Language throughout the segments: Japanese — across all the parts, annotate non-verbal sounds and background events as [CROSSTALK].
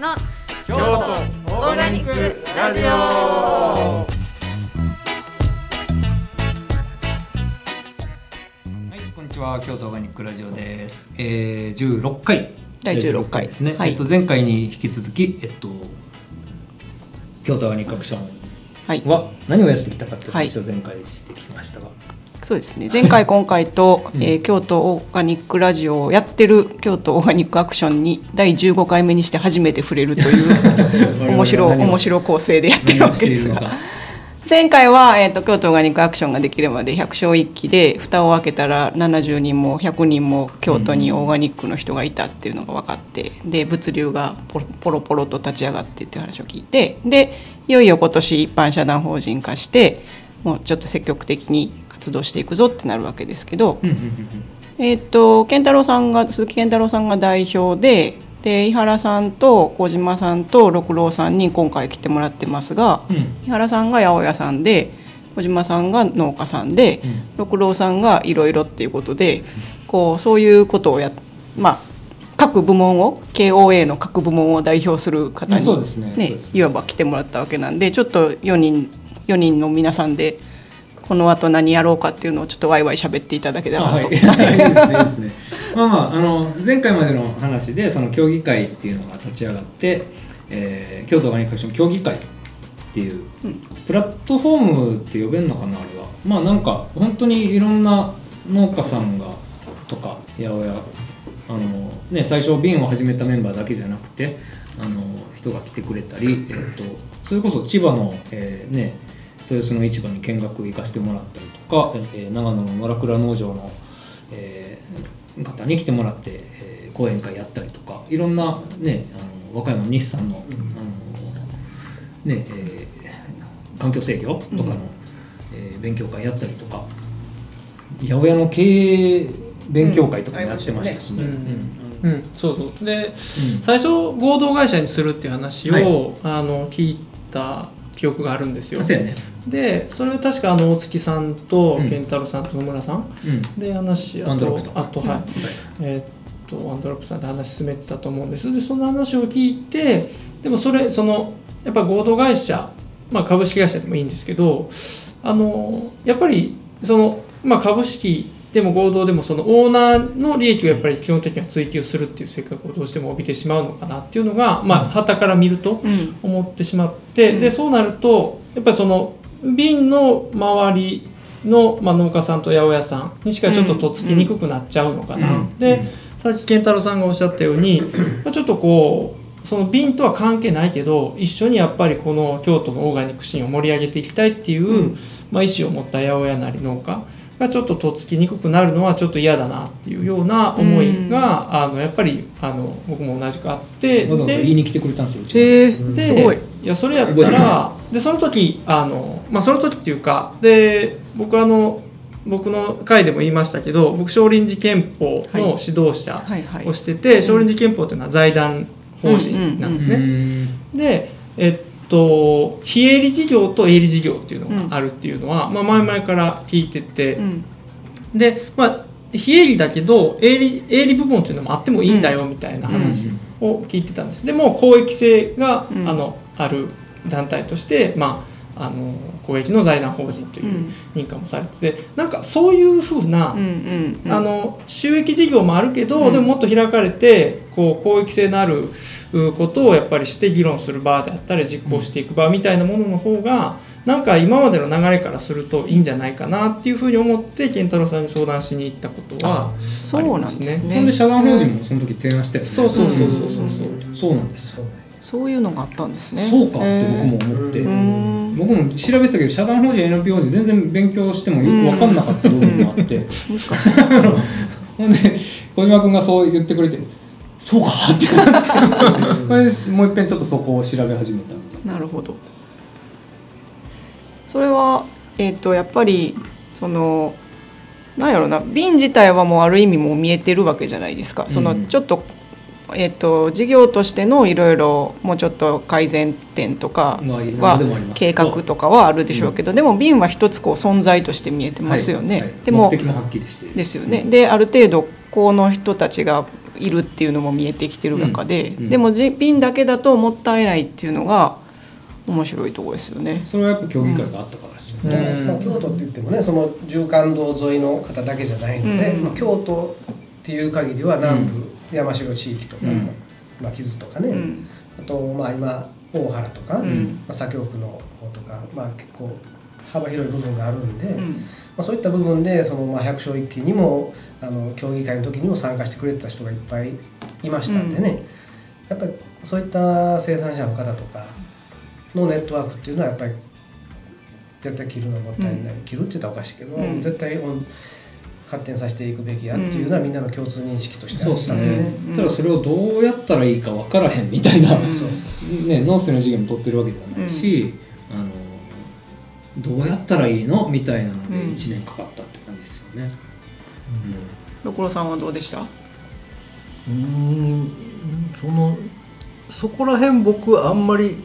の京都オーガニックラジオはい、こんにちは。京都オーガニックラジオです。えー、16回。第16回ですね。はいえっと前回に引き続き、えっと京都オーガニックアクションはい、は何をやってきたかという話を前回してきましたが、そうですね。前回今回と、えー京都オーガニックラジオをやってる京都オーガニックアクションに第15回目にして初めて触れるという [LAUGHS] 面白面白構成でやってるわけですが。前回は、えー、と京都オーガニックアクションができるまで百姓一揆で蓋を開けたら70人も100人も京都にオーガニックの人がいたっていうのが分かってで物流がポロポロポロと立ち上がってっていう話を聞いてでいよいよ今年一般社団法人化してもうちょっと積極的に活動していくぞってなるわけですけど、うんうんうんえっ、と健太郎さんが鈴木健太郎さんが代表でで井原さんと小島さんと六郎さんに今回来てもらってますが、うん。井原さんが八百屋さんで小島さんが農家さんで、六郎さんがいろいろっていうことでこうそういうことをやまあ各部門を KOA の各部門を代表する方に、ね。いわば来てもらったわけなんでちょっと4人4人の皆さんでこの後何やろうかっていうのをちょっとワイワイ喋っていただけたあはい、らなと。いい [LAUGHS] ですね、いいですね。まあまあ、あの前回までの話で、その協議会っていうのが立ち上がって。えー京都オーガニックアクション協議会っていう、プラットフォームって呼べるのかな、あれは。まあ、なんか、本当にいろんな農家さんが。とか、八百屋。あのね、最初瓶を始めたメンバーだけじゃなくてあの人が来てくれたり、えっとそれこそ千葉の、えーね、豊洲の市場に見学行かせてもらったりとか、えー長野の野良倉農場の、えー方に来てもらって、えー講演会やったりとかいろんな、ね、あの和歌山の日産の,、あのねえー環境制御とかの、えー勉強会やったりとか八百屋の経営勉強会とかもやってましたしね。うん。うん。うん、そうそう。で、最初合同会社にするっていう話を、はい。あの聞いた記憶があるんですよ。ね。でそれは確かあの大月さんとうん。健太郎さんと野村さんうん。で話あとあとはい、えーっとワンドロップさんで話進めてたと思うんです。でその話を聞いてでもそれそのやっぱ合同会社、まあ、株式会社でもいいんですけどあのやっぱりその、まあ、株式でも合同でもそのオーナーの利益をやっぱり基本的には追求するっていう性格をどうしても帯びてしまうのかなっていうのがまあ旗から見るとうん。思ってしまって、でそうなるとやっぱりその瓶の周りの、まあ、農家さんと八百屋さんにしかちょっととっつきにくくなっちゃうのかな。うん。でさっき健太郎さんがおっしゃったようにまあちょっとこうその瓶とは関係ないけど一緒にやっぱりこの京都のオーガニックシーンを盛り上げていきたいっていう、まあ、意思を持った八百屋なり農家がちょっととっつきにくくなるのはちょっと嫌だなっていうような思いが、あのやっぱりあの僕も同じくあってわざわざで言いに来てくれたんですよ。うですごい。いやそれやったらでその時あのまあその時っていうかで僕あの僕の回でも言いましたけど僕少林寺拳法の指導者はいはいをしてて、少林寺拳法っていうのは財団法人なんですね。うんでえっと非営利事業と営利事業っていうのがあるっていうのは、まあ、前々から聞いてて、うん。でまあ非営利だけど営利営利部門っていうのもあってもいいんだよみたいな話を聞いてたんです。でも公益性が、うん。あのある団体として、まあ、あの公益の財団法人といううん。認可もされててなんかそういうふうな、うんうんうん。あの収益事業もあるけど、うん。でももっと開かれてこう公益性のあるうことをやっぱりして議論する場であったり実行していく場みたいなものの方がなんか今までの流れからするといいんじゃないかなっていうふうに思って健太郎さんに相談しに行ったことはそうなんですね。そんで社団法人もその時提案したよね。そうそうそうそうそう。そう。そうなんです。そういうのがあったんですね。そうかって僕も思って、僕も調べたけど社団法人 NPO 法人全然勉強してもよく分かんなかった部分もあって、[LAUGHS] ほんで小島君がそう言ってくれてそうかってなって。[LAUGHS] それでもう一遍ちょっとそこを調べ始めたみたいな。るほど。それはえっ、とやっぱりそのなんやろな。瓶自体はもうある意味もう見えてるわけじゃないですか。そのうん。ちょっと、えっと事業としてのいろいろもうちょっと改善点とかは計画とかはあるでしょうけど、でも瓶は一つこう存在として見えてなますよね。はいはい。でも目的もはっきりしている。ですよね。である程度この人たちがいるっていうのも見えてきてる中で、うん。うん。でもじ瓶だけだともったいないっていうのが面白いところですよね。それはやっぱ競技会があったからですよね、うん。まあ、京都って言ってもねその縦貫道沿いの方だけじゃないので、うん。まあ、京都っていう限りは南部、山城地域とか、うん。まあ、木津とかね、うん。あとまあ今大原とか、ん。まあ、左京区の方とか、まあ、結構幅広い部分があるんで、まうん。あ、そういった部分でそのまあ百姓一揆にもあの協議会の時にも参加してくれてた人がいっぱいいましたんでね、やっぱりそういった生産者の方とかのネットワークっていうのはやっぱり絶対切るのはもったいない、切るって言ったらおかしいけど、うん。絶対うん発展させていくべきやっていうのはみんなの共通認識としてあそうですったん。でね。ね、ただそれをどうやったらいいか分からへんみたいな、ね、農水の授業も取ってるわけではないし、あのどうやったらいいのみたいなのでうん。1年かかったって感じですよね。六郎さんはどうでした？うーんそのそこら辺僕あんまり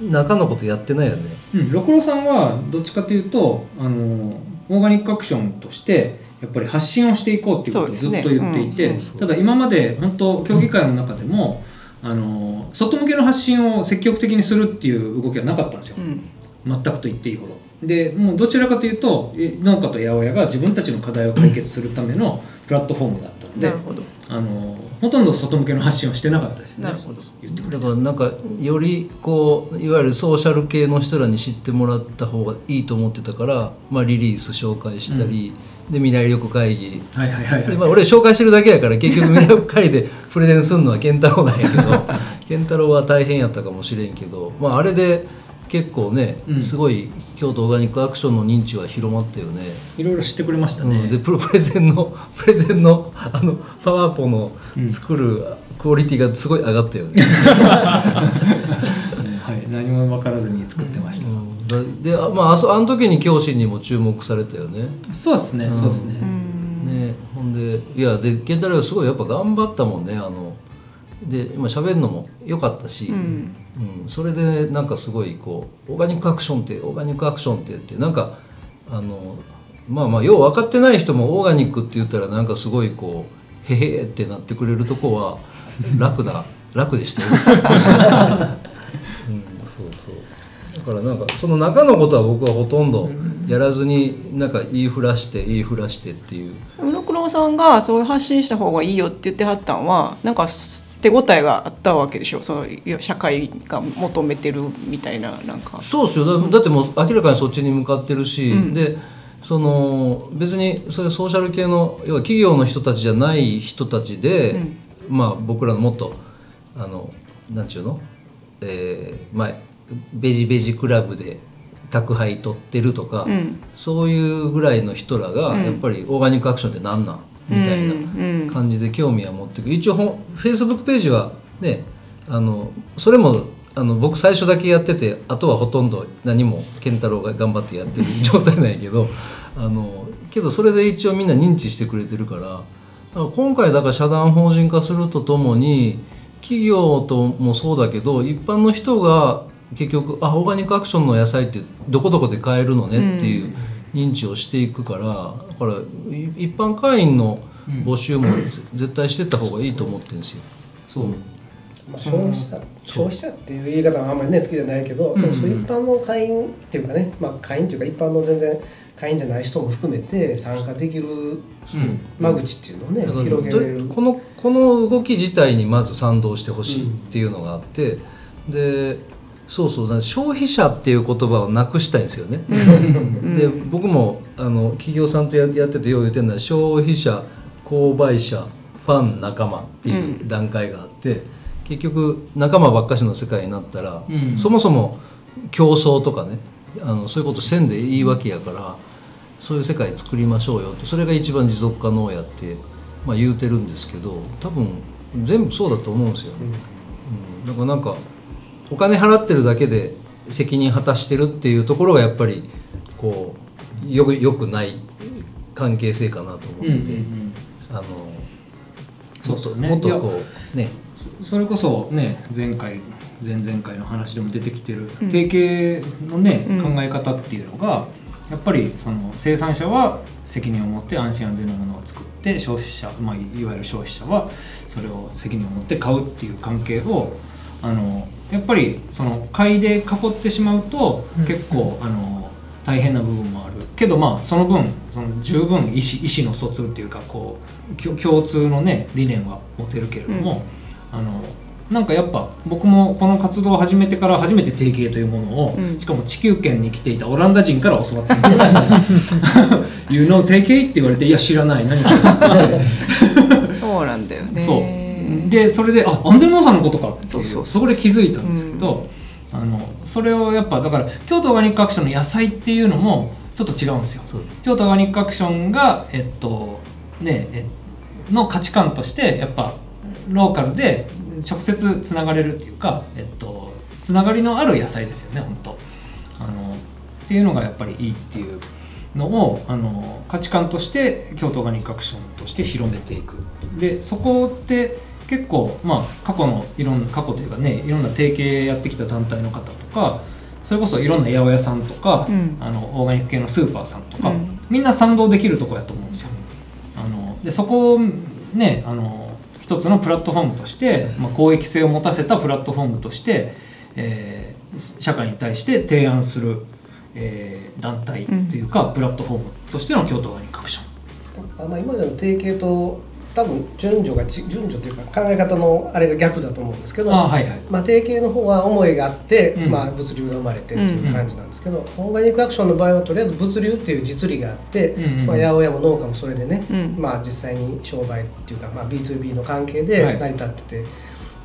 中のことやってないよね。うんうん、六郎さんはどっちかというとあのオーガニックアクションとしてやっぱり発信をしていこうっていうことをずっと言っていて、ねうんただ今まで本当競技会の中でも、あの外向けの発信を積極的にするっていう動きはなかったんですよ。うん。全くと言っていいほど。でもうどちらかというとえ農家と八百屋が自分たちの課題を解決するためのプラットフォームだったのでなるほど。あのほとんど外向けの発信をしてなかったですよね。なるほど。言ってくれだからなんかよりこういわゆるソーシャル系の人らに知ってもらった方がいいと思ってたから、まあ、リリース紹介したり、で未来力会議。はいはいはいはい。でまあ、俺紹介してるだけやから結局未来力会議で [LAUGHS] プレゼンするのは健太郎なんやけど [LAUGHS] 健太郎は大変やったかもしれんけど、まあ、あれで結構ね、うん。すごい京都オーガニックアクションの認知は広まったよね。いろいろ知ってくれましたうね、ん、でプロプレゼンの [LAUGHS] プレゼンのあのパワーポの作るクオリティがすごい上がったよね。[LAUGHS] はい、何も分からずに作ってました、うん。だであまああそあの時に教師にも注目されたよね。そうですね、そうですね、ねほんでいやで健太郎はすごいやっぱ頑張ったもんねあので今喋るのも良かったし、うん。うんそれでなんかすごいこうオーガニックアクションってオーガニックアクションって言ってなんかあのまあまあよう分かってない人もオーガニックって言ったらなんかすごいこうへへってなってくれるとこは [LAUGHS] 楽な楽でしたよ、[LAUGHS] うん、そうそう。だからなんかその中のことは僕はほとんどやらずになんか言いふらして言いふらしてっていう。六郎さんがそういう発信した方がいいよって言ってはったんはなんか手応えがあったわけでしょ？その社会が求めてるみたいななんか。そうっすよ。だだってもう明らかにそっちに向かってるし、うん。でその別にそういうソーシャル系の要は企業の人たちじゃない人たちで、うん。まあ僕らのもっとあのなんちゅうの、えーまあ、ベジベジクラブで宅配取ってるとか、うん。そういうぐらいの人らがうん。やっぱりオーガニックアクションって何なん？みたいな。うんうん感じで興味は持ってく一応ほフェイスブックページはねあのそれもあの僕最初だけやっててあとはほとんど何も健太郎が頑張ってやってる [LAUGHS] 状態なんやけどあのけどそれで一応みんな認知してくれてるから今回だから社団法人化するとともに企業ともそうだけど一般の人が結局あオーガニックアクションの野菜ってどこどこで買えるのねっていう認知をしていくからだからい一般会員の募集も絶対してった方がいいと思ってるんですよ。そう。まあ、消費者消費者っていう言い方はあんまりね好きじゃないけど、でもそういう一般の会員っていうかね、まあ、会員っていうか一般の全然会員じゃない人も含めて参加できる間口っていうのをね、だから広げれる。このこの動き自体にまず賛同してほしいっていうのがあって、でそうそう消費者っていう言葉をなくしたいんですよね。[LAUGHS] で僕もあの企業さんとややっててよう言ってるのは消費者購買者ファン仲間っていう段階があって、結局仲間ばっかしの世界になったら、うん。そもそも競争とかねあのそういうことせんでいいわけやからそういう世界作りましょうよってそれが一番持続可能やって、まあ、言うてるんですけど多分全部そうだと思うんですよ、うん。だからなんかお金払ってるだけで責任果たしてるっていうところがやっぱりこうよくよくない関係性かなと思ってて、あのそうそうね。もっとこうね。それこそね前回前々回の話でも出てきてる、提携のね、うん。考え方っていうのがやっぱりその生産者は責任を持って安心安全なものを作って消費者、まあ、いわゆる消費者はそれを責任を持って買うっていう関係をあのやっぱりその買いで囲ってしまうとうん。結構、あの大変な部分もある。けどまあその分その十分意思意思の疎通っていうかこう共通のね理念は持てるけれども、あのなんかやっぱ僕もこの活動を始めてから初めて定型というものを、うん。しかも地球圏に来ていたオランダ人から教わったんです。よ [LAUGHS]「You know 定型?」って言われて「いや知らない。何それ」[LAUGHS] [LAUGHS] そうなんだよね。そうでそれであ安全農産のことか。ってそうそう。そこで気づいたんですけど、あのそれをやっぱだから京都オーガニックアクションの野菜っていうのもちょっと違うんですよ。京都オーガニックアクションがえっとねえの価値観としてやっぱローカルで直接つながれるっていうかえっとつながりのある野菜ですよね本当。あのっていうのがやっぱりいいっていうのをあの価値観として京都オーガニックアクションとして広めていく。でそこって結構まあ過去のいろんな過去というかねいろんな提携やってきた団体の方とかそれこそいろんな八百屋さんとか、うんあのオーガニック系のスーパーさんとか、うんみんな賛同できるとこやと思うんですよ。あのでそこをねあの一つのプラットフォームとして、まあ、公益性を持たせたプラットフォームとして、えー社会に対して提案する、えー団体というか、プラットフォームとしての京都オーガニックアクション。あまあ、今までの提携と多分順序がち順序というか考え方のあれが逆だと思うんですけどあはいはい。まあ、提携の方は思いがあって、うん。まあ、物流が生まれてっていう感じなんですけど、オーガニックアクションの場合はとりあえず物流っていう実利があって、うんうんまあ、八百屋も農家もそれでね、うん。まあ、実際に商売っていうか、まあ、B2B の関係はい。で成り立ってて、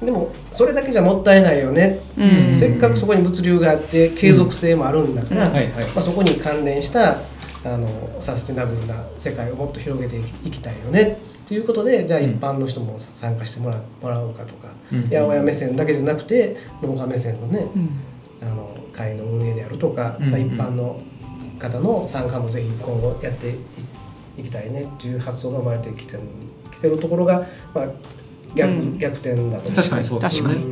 でもそれだけじゃもったいないよね、うん。せっかくそこに物流があって継続性もあるんだから、うん。はいはい。まあ、そこに関連したあのサステナブルな世界をもっと広げていきたいよねということでじゃあうん。一般の人も参加してもらもらおうかとか、うん。八百屋目線だけじゃなくて農家目線のねうん。あの会の運営であるとか、うんまあ、一般の方の参加もぜひ今後やっていいきたいねっていう発想が生まれてきてるきてるところが、まあ、逆,、うん。逆転だと思う確かにそうですよね。確か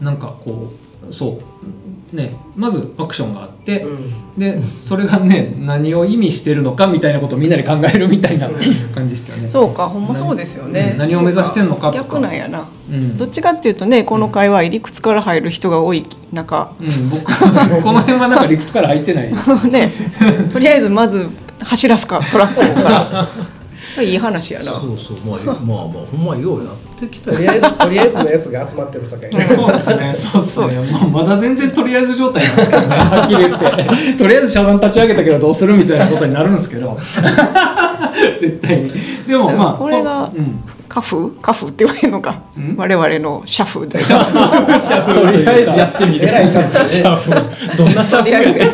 に。なんかこうそうねまずアクションがあって、うん。でそれがね何を意味してるのかみたいなことをみんなで考えるみたいな感じですよね。そうかほんまそうですよね。うん何を目指してんのかとか。逆なんやな。うん。どっちかっていうとねこの会話理屈から入る人が多い中。うん、僕 [LAUGHS] この辺はなんか理屈から入ってない。[LAUGHS] ね。とりあえずまず走らすかトラックからいい話やな。そうそうまあまあまあほんまようやってきたよ。とりあえずとりあえずのやつが集まってるさかい。そうっすね、そうっすね。まあ、まだ全然とりあえず状態なんですけどね、はっきり言って。とりあえず社団立ち上げたけどどうするみたいなことになるんですけど。[LAUGHS] 絶対に。でもまあ、これがうん。カフカフって言われるのか？ん？我々のシャフだよ [LAUGHS] とりあえずやってみる。シャフ。どんなシャフ？やって [LAUGHS]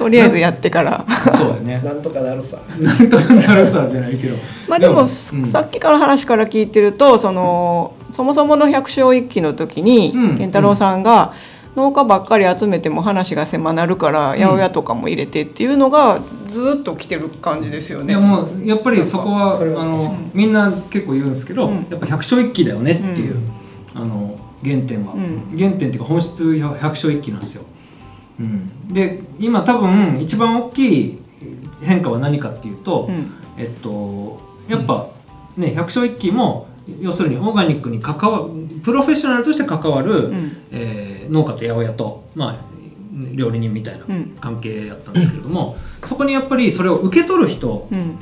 とりあえずやってから。そうやね。なんとかなるさ。なんとかなるさじゃないけど。まあでもうん。さっきから話から聞いてるとそのそもそもの百姓一揆の時にうん。健太郎さんが農家ばっかり集めても話が狭なるから八百屋とかも入れてっていうのがずっと来てる感じですよね。いやもうやっぱりそこはそれはあのみんな結構言うんですけど、うん。やっぱ百姓一揆だよねっていう、あの原点は、うん。原点っていうか本質百姓一揆なんですよ。うん、で今多分一番大きい変化は何かっていうと、うん。えっとやっぱね百姓一揆も要するにオーガニックに関わプロフェッショナルとして関わる、うん。えー農家と八百屋と、まあ、料理人みたいなうん。関係やったんですけれども、そこにやっぱりそれを受け取る人うん。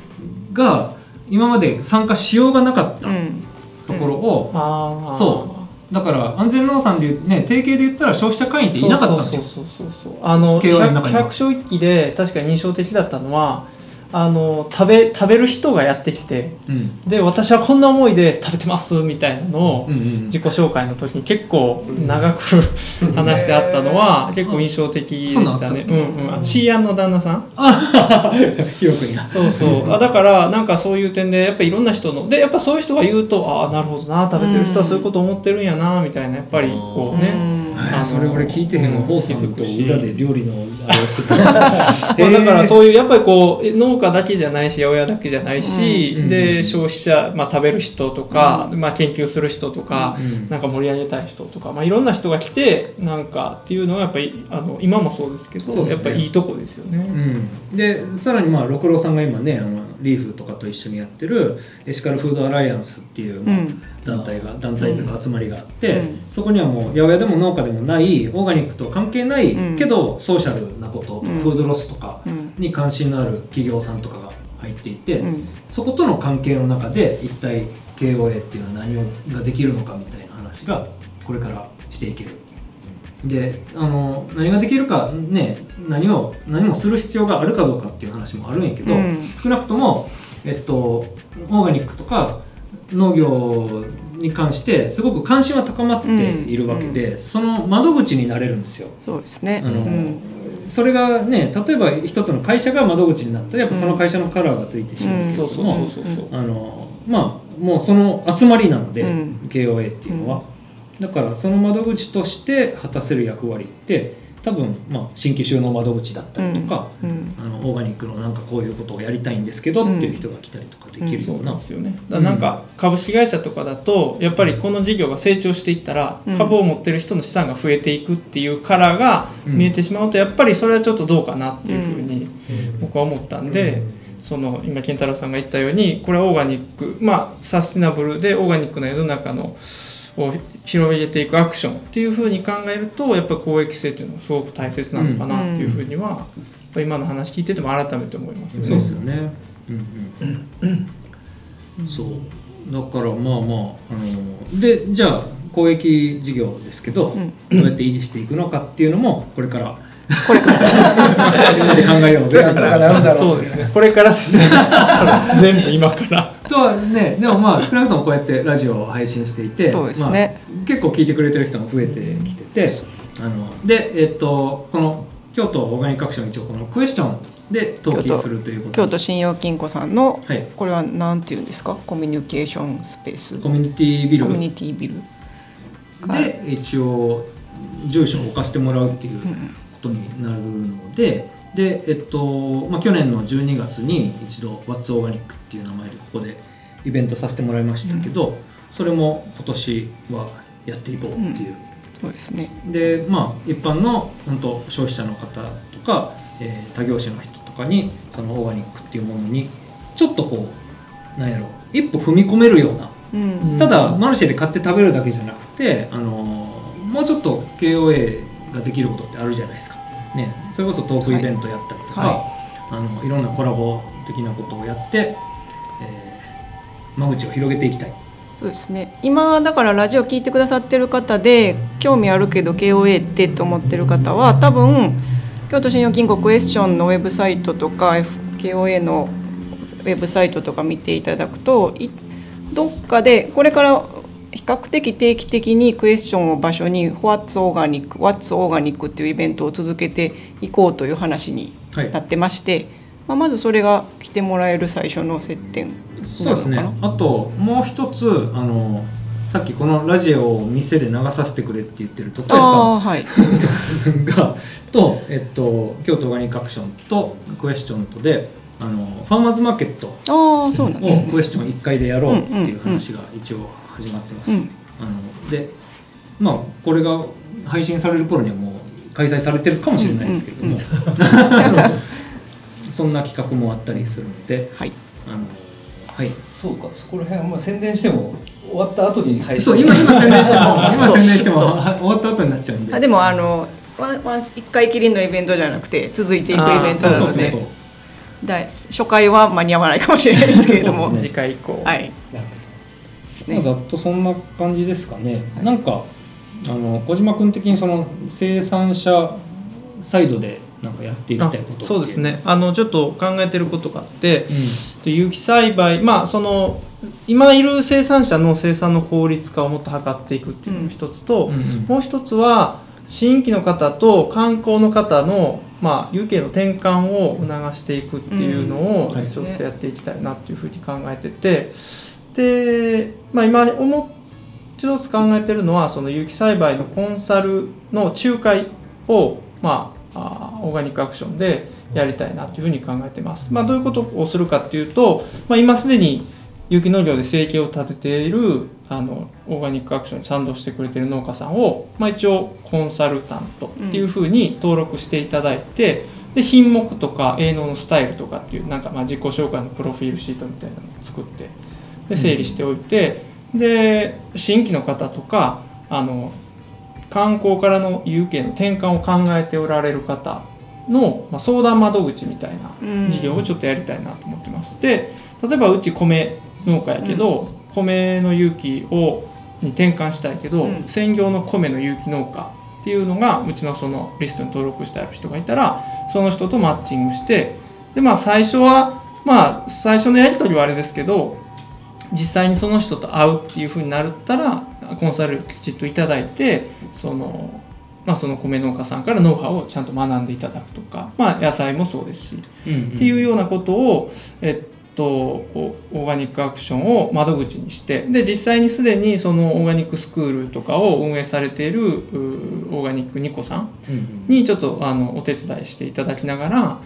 が今まで参加しようがなかったうん。ところを、そうだから安全農産でいうね提携で言ったら消費者会員っていなかったんですよ。そうそうそうそうあの百姓一揆で確かに印象的だったのはあの食べ食べる人がやってきてうん。で私はこんな思いで食べてますみたいなのをうんうん自己紹介の時に結構長く話してあったのは結構印象的でしたね。そうんんうん。あシーアンの旦那さん？[LAUGHS] そうそう。あだからなんかそういう点でやっぱりいろんな人のでやっぱそういう人が言うとああなるほどな食べてる人はそういうこと思ってるんやなみたいなやっぱりこうねのそれ俺聞いてへんわ、うん。ホーさんと裏で料理のあれをしてた。[LAUGHS] まあだからそういうやっぱりこう農家だけじゃないし八百屋だけじゃないし、うんで消費者、まあ、食べる人とか、まあ、研究する人とか、うんなんか盛り上げたい人とか、まあ、いろんな人が来てなんかっていうのはやっぱりあの今もそうですけどね。やっぱりいいとこですよね。うん、でさらにまあ六郎さんが今ねあのリーフとかと一緒にやってるエシカルフードアライアンスっていう、まあうん。団体が団体というか集まりがあって、うん。そこにはもう八百屋でも農家でもないオーガニックと関係ない、うん。けどソーシャルなことフードロスとかうん。に関心のある企業さんとかが入っていて、うん。そことの関係の中で一体 KOA っていうのは何をができるのかみたいな話がこれからしていける。であの何ができるかね何を何もする必要があるかどうかっていう話もあるんやけど、うん。少なくとも、えっと、オーガニックとか農業に関してすごく関心は高まっているわけで、その窓口になれるんですよ。そうですね。あのうん。それがね例えば一つの会社が窓口になったらやっぱその会社のカラーがついてしまうん。どそうそうそうそうそう。あのまあもうその集まりなので、うん。KOA っていうのは、だからその窓口として果たせる役割って多分、まあ、新規収納窓口だったりとか、うんあのオーガニックのなんかこういうことをやりたいんですけどっていう人が来たりとかできるそうような、なんですよね。だなんか株式会社とかだとやっぱりこの事業が成長していったらうん。株を持ってる人の資産が増えていくっていうカラーが見えてしまうとやっぱりそれはちょっとどうかなっていうふうに僕は思ったんで。その今健太郎さんが言ったようにこれはオーガニック。まあサステナブルでオーガニックな世の中のを広げていくアクションっていうふうに考えるとやっぱり公益性っていうのがすごく大切なのかなっていうふうには、やっぱり今の話聞いてても改めて思いますよね。そうですよね。うんうん、そうだからまあまああのでじゃあ公益事業ですけど、うんどうやって維持していくのかっていうのもこれからこれから [LAUGHS] 考えようぜそうですね。これからですね。[LAUGHS] 全部今から。とはねでもまあ少なくともこうやってラジオを配信していてそうですね。まあ、結構聞いてくれてる人も増えてきててあのでえっとこの京都オーガニックアクション一応このクエスチョンで登記するということ京都信用金庫さんのはい。これはなんていうんですか？コミュニケーションスペース。コミュニティビル。コミュニティビル。で一応住所を置かせてもらうっていうことになるので、でえっとまあ、去年の12月に一度「What's Organic」っていう名前でここでイベントさせてもらいましたけど、それも今年はやっていこうっていう、そうですね。でまあ一般の本当消費者の方とか、えー他業種の人とかにそのオーガニックっていうものにちょっとこうなんやろ一歩踏み込めるような。うん。ただマルシェで買って食べるだけじゃなくて、あのもうちょっと KOA ができることってあるじゃないですか、ね、それこそトークイベントやったりとか、はい。あのいろんなコラボ的なことをやって、えー間口を広げていきたい。そうですね。今だからラジオ聞いてくださってる方で興味あるけど KOA ってと思ってる方は多分京都信用金庫クエスチョンのウェブサイトとか KOA のウェブサイトとか見ていただくといどっかでこれから比較的定期的にクエスチョンを場所に「What's Organic」「What's Organic」っていうイベントを続けていこうという話にはい。なってまして、まあ、まずそれが来てもらえる最初の接点にそうですね。あともう一つあのさっきこのラジオを店で流させてくれって言ってる徳谷さんはい。がと、えっと、京都オーガニックアクションとクエスチョンとであのファーマーズマーケットああそうなんですね。をクエスチョン1回でやろうっていう話が一応始まってます。うん。あのでまあこれが配信される頃にはもう開催されてるかもしれないですけども、[LAUGHS] そんな企画もあったりするのではい。あのはい。そうかそこら辺あんま宣伝しても終わった後に配信。そう今 [LAUGHS] 今宣伝しても今宣伝してもは終わった後になっちゃうんで。あでもあの一回きりのイベントじゃなくて続いていくイベントそうなので。そうそうそうだ初回は間に合わないかもしれないですけれども、そうですね。次回以降。はい。ですね。まあ、ざっとそんな感じですかね、なんかあの小島君的にその生産者サイドでなんかやっていきたいことそうですね。あのちょっと考えてることがあってうで有機栽培まあその今いる生産者の生産の効率化をもっと図っていくっていうのが一つと、んうんうん。もう一つは新規の方と観光の方の、まあ、有機への転換を促していくっていうのをうん。はい。ちょっとやっていきたいなっていうふうに考えててで、まあ、今思っ一つ考えてるのはその有機栽培のコンサルの仲介をまあオーガニックアクションでやりたいなというふうに考えてます。まあ、どういうことをするかっていうと、まあ、今すでに有機農業で生計を立てているあのオーガニックアクションに賛同してくれている農家さんを、まあ、一応コンサルタントっていうふうに登録していただいて、で品目とか営農のスタイルとかっていうなんかまあ自己紹介のプロフィールシートみたいなのを作ってで整理しておいて、で新規の方とかあの観光からの有形の転換を考えておられる方の、まあ、相談窓口みたいなうん事業をちょっとやりたいなと思ってます。で例えばうち米農家やけど、米の有機をに転換したいけど、うん専業の米の有機農家っていうのがうちのそのリストに登録してある人がいたらその人とマッチングしてでまあ最初はまあ最初のやり取りはあれですけど実際にその人と会うっていうふうになったらコンサルきちっといただいてその,、まあ、その米農家さんからノウハウをちゃんと学んでいただくとか、まあ、野菜もそうですしっていうようなことを、えっと、オーガニックアクションを窓口にしてで実際にすでにそのオーガニックスクールとかを運営されているうオーガニックニコさん。にちょっとあのお手伝いしていただきながら、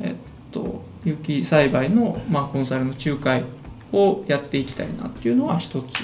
えっと、有機栽培の、まあ、コンサルの仲介をやっていきたいなっていうのは一つ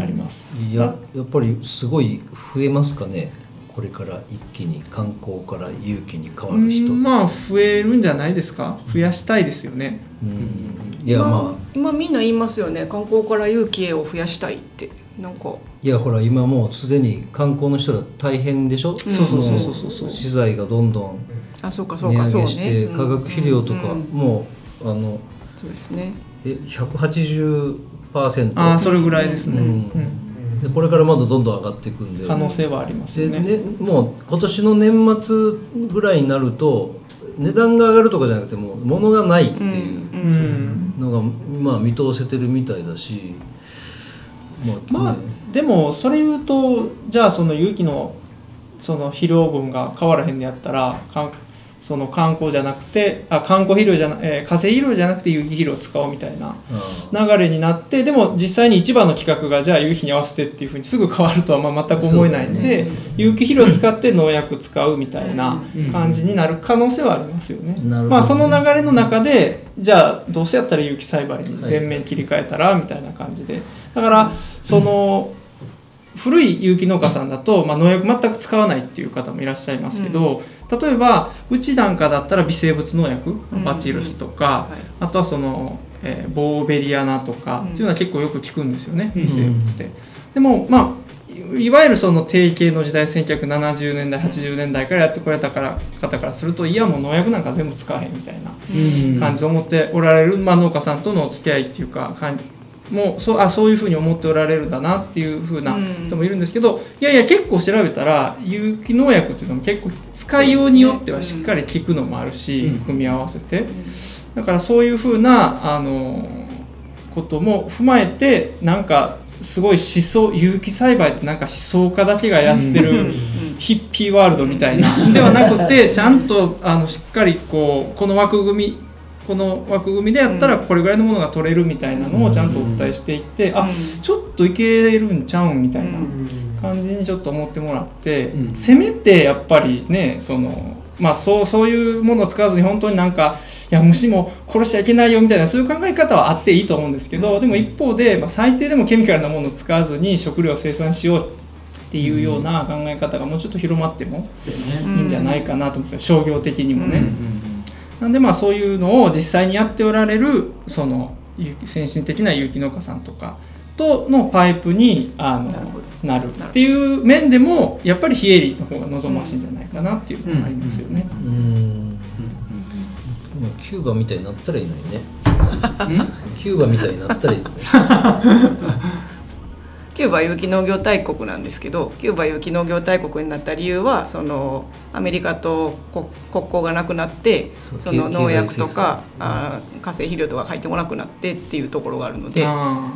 あります。いややっぱりすごい増えますかね？これから一気に観光から勇気に変わる人うんまあ増えるんじゃないですか？増やしたいですよね。うん。いやまあ。今みんな言いますよね。観光から勇気を増やしたいって。なんか。いやほら今もうすでに観光の人ら大変でしょ、そうそうそうそうそうそう。資材がどんどんあそうかそう値かそう上げして、ね化学肥料とか、うん。もうあのそうですねえ180%ああそれぐらいですね。うん。うん。でこれからまだどんどん上がっていくんで。可能性はありますね。ねもう今年の年末ぐらいになると値段が上がるとかじゃなくてもう物がないっていううん。のが、まあ見通せてるみたいだし。ままあでもそれ言うとじゃあその有機のその肥料分が変わらへんのやったらその観光じゃなくてあ観光肥料じゃな、えー化成肥料じゃなくて有機肥料を使おうみたいなあ流れになってでも実際に一番の企画がじゃあ有機に合わせてっていうふうにすぐ変わるとはまあ全く思えないんで、有機肥料を使って農薬使うみたいな感じになる可能性はありますよね。まあその流れの中でじゃあどうせやったら有機栽培に全面切り替えたらみたいな感じで。だからその古い有機農家さんだと、まあ、農薬全く使わないっていう方もいらっしゃいますけど、例えばうちなんかだったら微生物農薬ん。バチルスとか、はい。あとはその、えーボーベリアナとかうん。っていうのは結構よく聞くんですよね、うん。微生物で。でもまあいいわゆるその定型の時代1970年代80年代からやってこられたから方からするといやもう農薬なんか全部使わへんみたいな感じで思っておられる、まあ、農家さんとのお付き合いっていうかもうそうあそういうふうに思っておられるんだなっていうふうなうん。人もいるんですけど、いやいや結構調べたら有機農薬っていうのも結構使いようによってはしっかり効くのもあるし、うん。組み合わせて。だからそういうふうなあのことも踏まえてなんかすごい思想有機栽培ってなんか思想家だけがやってるヒッピーワールドみたいなではなくてちゃんとあのしっかりこうこの枠組みこの枠組みでやったらこれぐらいのものが取れるみたいなのをちゃんとお伝えしていって、あちょっといけるんちゃうんみたいな感じにちょっと思ってもらって、うん。せめてやっぱりねそのまあそうそういうものを使わずに本当になんかいや虫も殺しちゃいけないよみたいなそういう考え方はあっていいと思うんですけどでも一方で、まあ、最低でもケミカルなものを使わずに食料を生産しようっていうような考え方がもうちょっと広まってもいいんじゃないかなと思うんですよ。商業的にもね。なんでまあそういうのを実際にやっておられるその先進的な有機農家さんとかとのパイプにあのなるほなるっていう面でもやっぱり非営利の方が望ましいんじゃないかなっていうのがありますよね。キューバみたいになったらいいのにねキューバみたいになったらいいのにキューバは有機農業大国なんですけどキューバは有機農業大国になった理由はそのアメリカと国国交がなくなってその経農薬と経済制裁。かあー化成肥料とか入ってこなくなってっていうところがあるので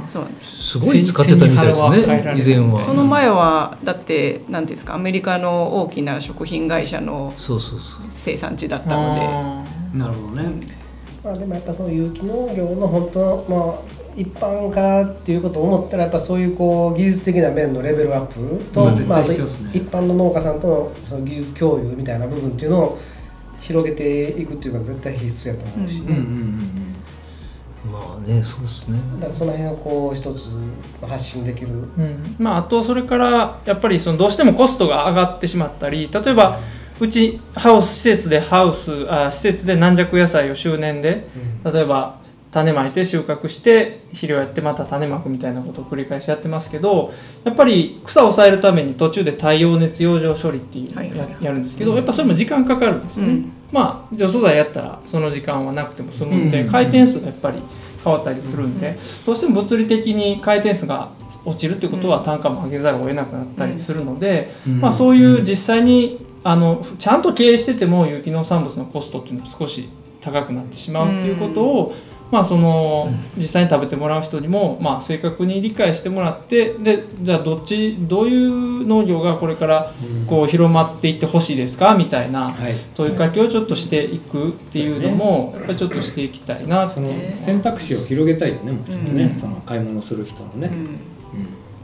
そうなんです。すごい使ってたみたいですね以前は。その前はだって何ていうんですかアメリカの大きな食品会社のそうそうそう。生産地だったので。あなるほどね。まあ、でもやっぱその有機農業の本当の、まあ、一般化っていうことを思ったらやっぱそういうこう技術的な面のレベルアップと、まあまあ、一般の農家さんとのその技術共有みたいな部分っていうのを広げていくっていうのは絶対必須やと思うし、うんうんうんまあねそうですね。だからその辺をこう一つ発信できる。うん。まあ、あとそれからやっぱりそのどうしてもコストが上がってしまったり例えばうちハウス施設でハウスあ施設で軟弱野菜を周年で例えば種まいて収穫して肥料やってまた種まくみたいなことを繰り返しやってますけどやっぱり草を抑えるために途中で太陽熱養生処理っていうや,、やるんですけどやっぱそれも時間かかるんですよね。うん。まあ除草剤やったらその時間はなくても済むんで、うん。回転数がやっぱり変わったりするんで、どうしても物理的に回転数が落ちるってことは単価も上げざるを得なくなったりするので、うん。まあ、そういう実際にあのちゃんと経営してても有機農産物のコストっていうのは少し高くなってしまうっていうことを、まあ、その実際に食べてもらう人にも、まあ、正確に理解してもらってでじゃあどっちどういう農業がこれからこう広まっていってほしいですか？みたいなはい。問いかけをちょっとしていくっていうのもやっぱりちょっとしていきたいなその選択肢を広げたいよねもうちょっとね、うん。その買い物する人のね、うん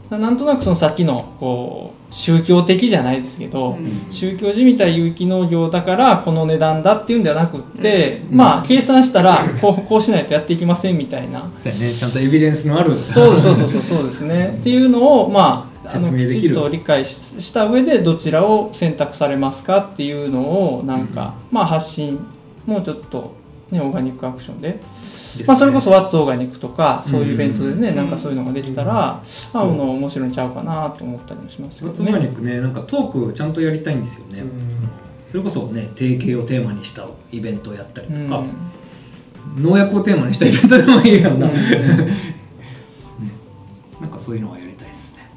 なんとなくそのさっきのこう宗教的じゃないですけど、うん。宗教じみた有機農業だからこの値段だっていうんではなくって、うん。まあ計算したらこうこうしないとやっていきませんみたいな。そうやねちゃんとエビデンスのあるそうですそうそうそうそうですねっていうのをまああのきちっと理解しした上でどちらを選択されますかっていうのをなんか、まあ発信もうちょっとねオーガニックアクションでね。まあ、それこそ「ワッツオーガニック」とかそういうイベントでね、うん。なんかそういうのができたら、そう。あの面白いんちゃうかなと思ったりもしますけどね。ツオーガニックねなんかトークちゃんとやりたいんですよね、うん。それこそね定型をテーマにしたイベントをやったりとか、うん。農薬をテーマにしたイベントでもいいような、うん。[LAUGHS] ね、なんかそういうのはやりたいですね。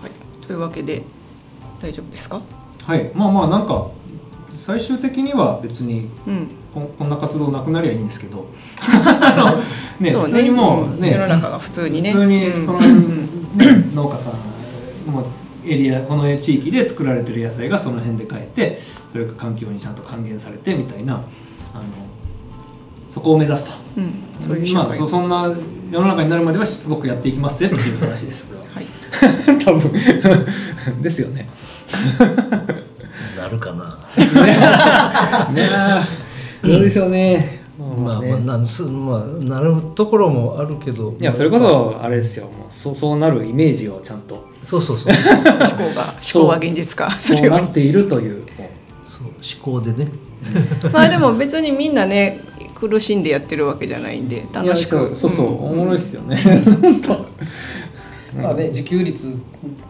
はい、というわけで大丈夫ですか、はい。まあまあなんか最終的には別にうん。こんこんな活動なくなりゃいいんですけど。[LAUGHS] あの、ね普通にもうね。世の中が普通にね。普通にうん。その、ね、[LAUGHS] 農家さんもエリアこの地域で作られてる野菜がその辺で買えてそれが環境にちゃんと還元されてみたいなあのそこを目指すと。うん、そういうまあ、そそんな世の中になるまではしつこくやっていきますぜっていう話ですははい、[LAUGHS] 多分。ですよね。なるかな。ね。え [LAUGHS] どうでしょうね、まあねまあなんすまあなるところもあるけど。いやそれこそあれですよ。もうそうそうなるイメージをちゃんと。そうそうそう思考が [LAUGHS] 思考が現実化。[LAUGHS] そうなっているという。そう。思考でね。まあでも別にみんなね苦しんでやってるわけじゃないんで楽しく。そうそうそう、ん。おもろいっすよねまあね、自給率っ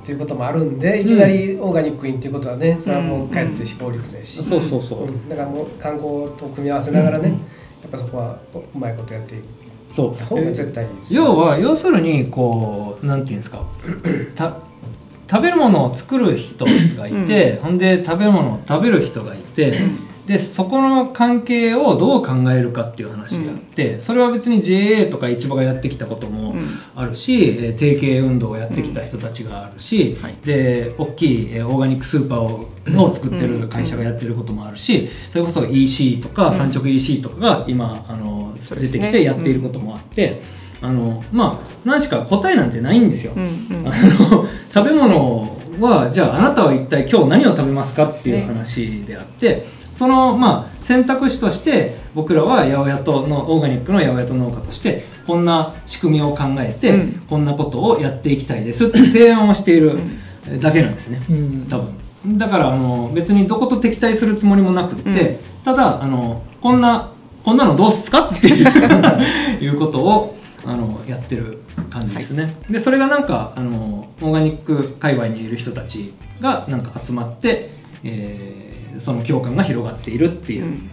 ていうこともあるんでいきなりオーガニックインっていうことはねそれはもうかえって非効率ですし、そうそうそう、うん。だからもう観光と組み合わせながらね、やっぱそこはうまいことやっていそう。った方が絶対いいですよ。要は要するにこうなんていうんですか [CLEARS THROAT] た食べるものを作る人がいて、ほんで食べ物を食べる人がいて、でそこの関係をどう考えるかっていう話があって、それは別に JA とか市場がやってきたこともうん。あるし、えー定型運動をやってきた人たちがあるし、はい。で大きいえーオーガニックスーパーをを作ってる会社がやってることもあるしそれこそ EC とか産直 EC とかが今あの出てきてやっていることもあって、あのまあ何しか答えなんてないんですよ。うんうん。[LAUGHS] あの食べ物はじゃああなたは一体今日何を食べますかっていう話であってそのまあ選択肢として僕らは八百屋とのオーガニックの八百屋と農家としてこんな仕組みを考えて、うん。こんなことをやっていきたいですって提案をしているだけなんですね。うん。多分。だからあの別にどこと敵対するつもりもなくって、うん。ただあのこんなこんなのどうっすかっていう [LAUGHS] いうことをあのやってる感じですね、でそれがなんかあのオーガニック界隈にいる人たちがなんか集まって、えーその共感が広がっているっていう、うん。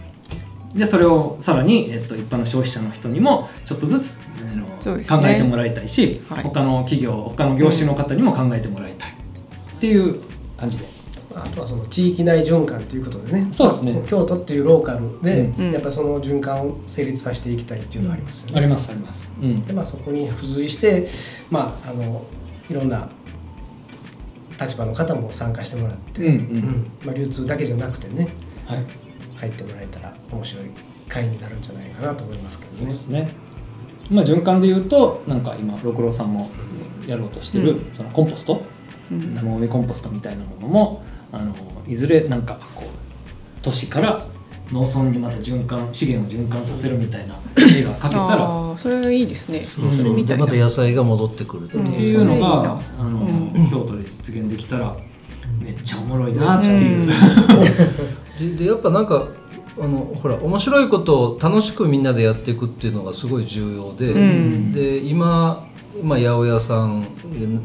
でそれをさらに、えっと、一般の消費者の人にもちょっとずつ、あのね。考えてもらいたいし、はい。他の企業他の業種の方にも考えてもらいたいっていう感じで。あとはその地域内循環ということでね。そうですね。まあ京都っていうローカルで、うん。やっぱその循環を成立させていきたいっていうのはありますよね。ありますあります。うん。でまあ、そこに付随して、まあ、あのいろんな立場の方も参加してもらって、うんうん。うん。まあ、流通だけじゃなくてねはい。入ってもらえたら面白い会になるんじゃないかなと思いますけどね。ね。まあ、循環で言うとなんか今六郎さんもやろうとしてる、うそのコンポストうん。生ゴミコンポストみたいなものもあのいずれなんかこう都市から農村にまた循環資源を循環させるみたいな絵が描けたらああそれいいですね。そうそれみたいな。でまた野菜が戻ってくるっていう、うん。っていうのがあの、うん京都で実現できたらめっちゃおもろいなっていう、うん。[LAUGHS] ででやっぱなんかあのほら面白いことを楽しくみんなでやっていくっていうのがすごい重要で、うん。で今今八百屋さん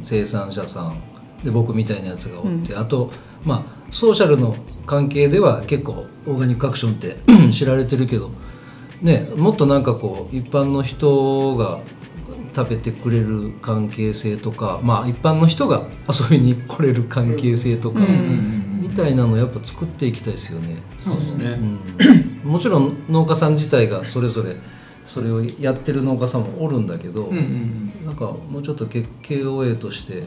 生産者さんで僕みたいなやつがおって、あとまあソーシャルの関係では結構オーガニックアクションって [CLEARS THROAT] 知られてるけど、ね、もっとなんかこう一般の人が食べてくれる関係性とかまあ一般の人が遊びに来れる関係性とか、うんみたいなのをやっぱ作っていきたいですよね。そうですね、うん、もちろん農家さん自体がそれぞれそれをやってる農家さんもおるんだけど、うんうんなんかもうちょっとけ KOA として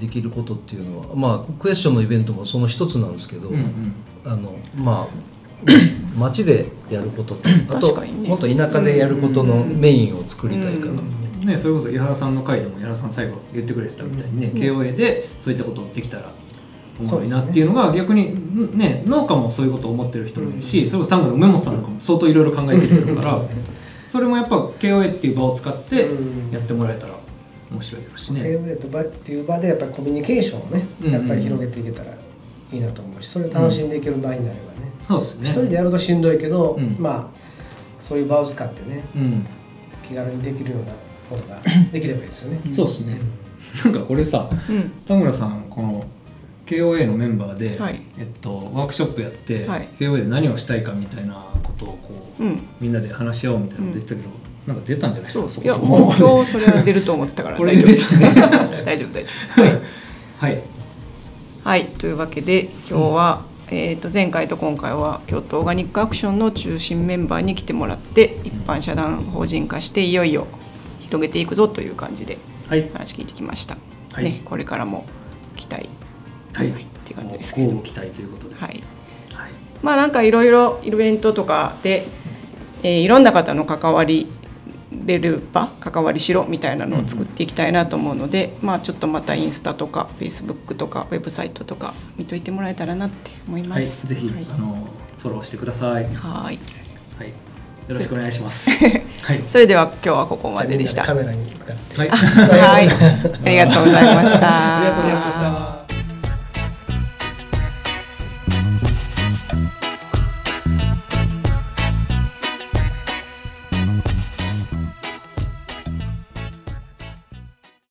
できることっていうのはまあクエスチョンのイベントもその一つなんですけど、うんうん。あのまあ町でやることとあと、ね。もっと田舎でやることのメインを作りたいから、うん。ね、それこそ井原さんの回でも井原さん最後言ってくれたみたいにね、KOA でそういったことできたらおもろいなっていうのが逆に、ね、農家もそういうことを思ってる人もいるし、それこそ単語の梅本さんとかも相当いろいろ考えてるからそれもやっぱ KOA っていう場を使ってうん。やってもらえたら面白いだろうしね。AOA と場っていう場でやっぱりコミュニケーションをねうんやっぱり広げていけたらいいなと思うしそれを楽しんでいける場合になればね、そうですね。一人でやるとしんどいけど、うん。まあそういう場を使ってねうん。気軽にできるようなことが [COUGHS] できればいいですよね。そうですね。なんかこれさうん。田村さんこの KOA のメンバーで、はい。えっと、ワークショップやって、はい。KOA で何をしたいかみたいなことをこう、うん。みんなで話し合おうみたいなの言ってたけど、なんか出たんじゃないですかそこそこいやも。う今日それは出ると思ってたから。[LAUGHS] これで出たね。大丈夫大丈夫。はい。はい。はい、というわけで今日は、えー、と前回と今回は京都オーガニックアクションの中心メンバーに来てもらって一般社団法人化していよいよ広げていくぞという感じではい。話聞いてきました、はい。ね、これからも期待。はい。っていう感じですけど。期待ということで。はい。はい。まあなんかいろいろイベントとかで、えーいろんな方の関わりれる場関わりしろみたいなのを作っていきたいなと思うので、まあちょっとまたインスタとかフェイスブックとかウェブサイトとか見といてもらえたらなって思いはい、ます。ぜひ、はいあのフォローしてください。はい。はい。よろしくお願いします。はい。それでは今日はここまででした。カメラに向かって。はい。はい、ありがとうございました。ありがとうございました